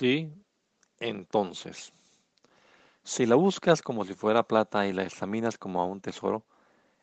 Sí, entonces, si la buscas como si fuera plata y la examinas como a un tesoro,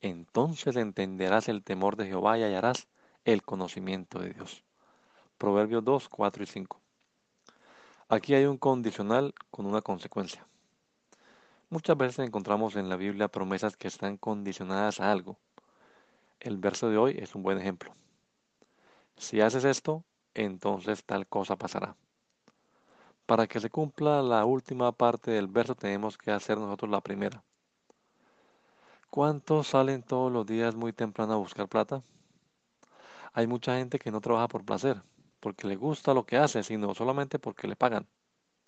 entonces entenderás el temor de Jehová y hallarás el conocimiento de Dios. Proverbios 2, 4 y 5. Aquí hay un condicional con una consecuencia. Muchas veces encontramos en la Biblia promesas que están condicionadas a algo. El verso de hoy es un buen ejemplo. Si haces esto, entonces tal cosa pasará. Para que se cumpla la última parte del verso tenemos que hacer nosotros la primera. ¿Cuántos salen todos los días muy temprano a buscar plata? Hay mucha gente que no trabaja por placer, porque le gusta lo que hace, sino solamente porque le pagan.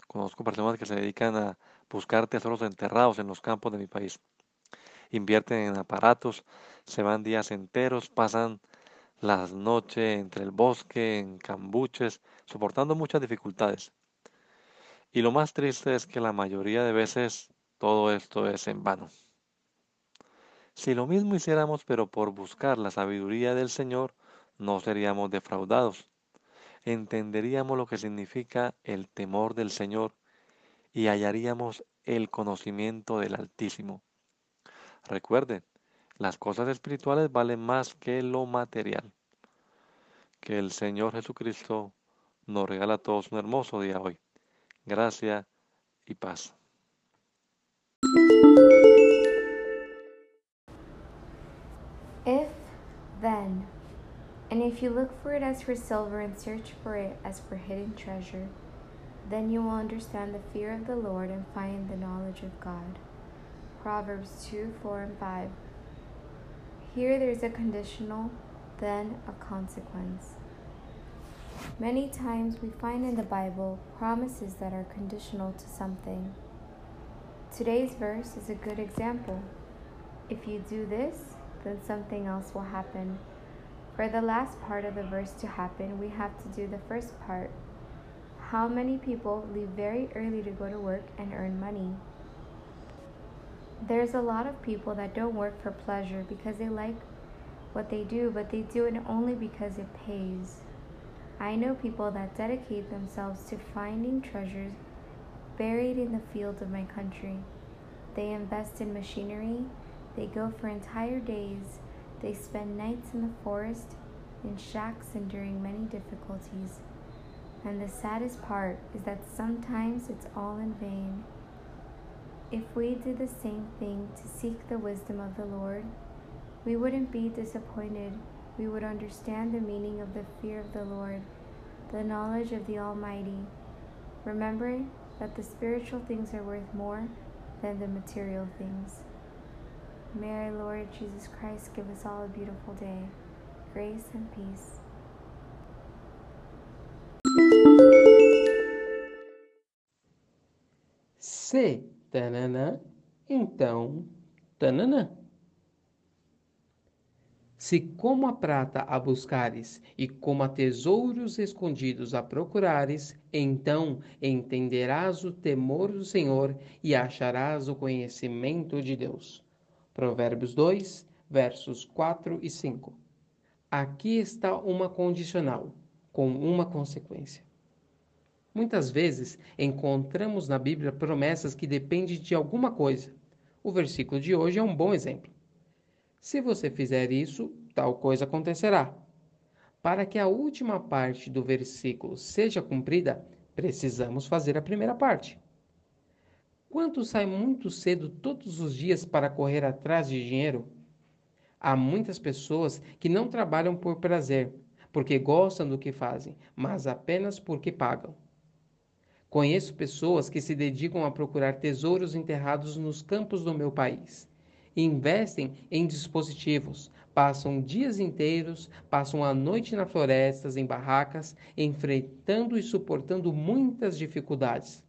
Conozco personas que se dedican a buscar tesoros enterrados en los campos de mi país. Invierten en aparatos, se van días enteros, pasan las noches entre el bosque, en cambuches, soportando muchas dificultades. Y lo más triste es que la mayoría de veces todo esto es en vano. Si lo mismo hiciéramos pero por buscar la sabiduría del Señor, no seríamos defraudados. Entenderíamos lo que significa el temor del Señor y hallaríamos el conocimiento del Altísimo. Recuerden, las cosas espirituales valen más que lo material. Que el Señor Jesucristo nos regala a todos un hermoso día hoy gracia y paz. If, then, and if you look for it as for silver and search for it as for hidden treasure, then you will understand the fear of the Lord and find the knowledge of God. Proverbs 2 4 and 5. Here there's a conditional, then a consequence. Many times we find in the Bible promises that are conditional to something. Today's verse is a good example. If you do this, then something else will happen. For the last part of the verse to happen, we have to do the first part. How many people leave very early to go to work and earn money? There's a lot of people that don't work for pleasure because they like what they do, but they do it only because it pays. I know people that dedicate themselves to finding treasures buried in the fields of my country. They invest in machinery, they go for entire days, they spend nights in the forest, in shacks, enduring many difficulties. And the saddest part is that sometimes it's all in vain. If we did the same thing to seek the wisdom of the Lord, we wouldn't be disappointed we would understand the meaning of the fear of the Lord, the knowledge of the Almighty, remembering that the spiritual things are worth more than the material things. May our Lord Jesus Christ give us all a beautiful day, grace and peace. Se tanana, então tanana. Se como a prata a buscares e como a tesouros escondidos a procurares, então entenderás o temor do Senhor e acharás o conhecimento de Deus. Provérbios 2, versos 4 e 5. Aqui está uma condicional, com uma consequência. Muitas vezes encontramos na Bíblia promessas que dependem de alguma coisa. O versículo de hoje é um bom exemplo. Se você fizer isso, tal coisa acontecerá. Para que a última parte do versículo seja cumprida, precisamos fazer a primeira parte. Quantos saem muito cedo todos os dias para correr atrás de dinheiro? Há muitas pessoas que não trabalham por prazer, porque gostam do que fazem, mas apenas porque pagam. Conheço pessoas que se dedicam a procurar tesouros enterrados nos campos do meu país investem em dispositivos, Passam dias inteiros, passam a noite nas florestas, em barracas, enfrentando e suportando muitas dificuldades.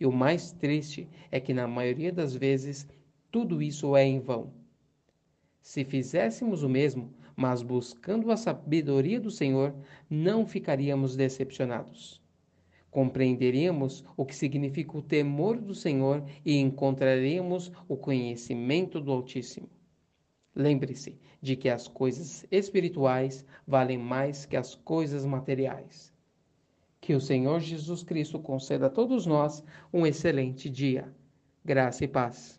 E o mais triste é que, na maioria das vezes, tudo isso é em vão. Se fizéssemos o mesmo, mas buscando a sabedoria do Senhor, não ficaríamos decepcionados. Compreenderíamos o que significa o temor do Senhor e encontraríamos o conhecimento do Altíssimo. Lembre-se de que as coisas espirituais valem mais que as coisas materiais. Que o Senhor Jesus Cristo conceda a todos nós um excelente dia. Graça e paz.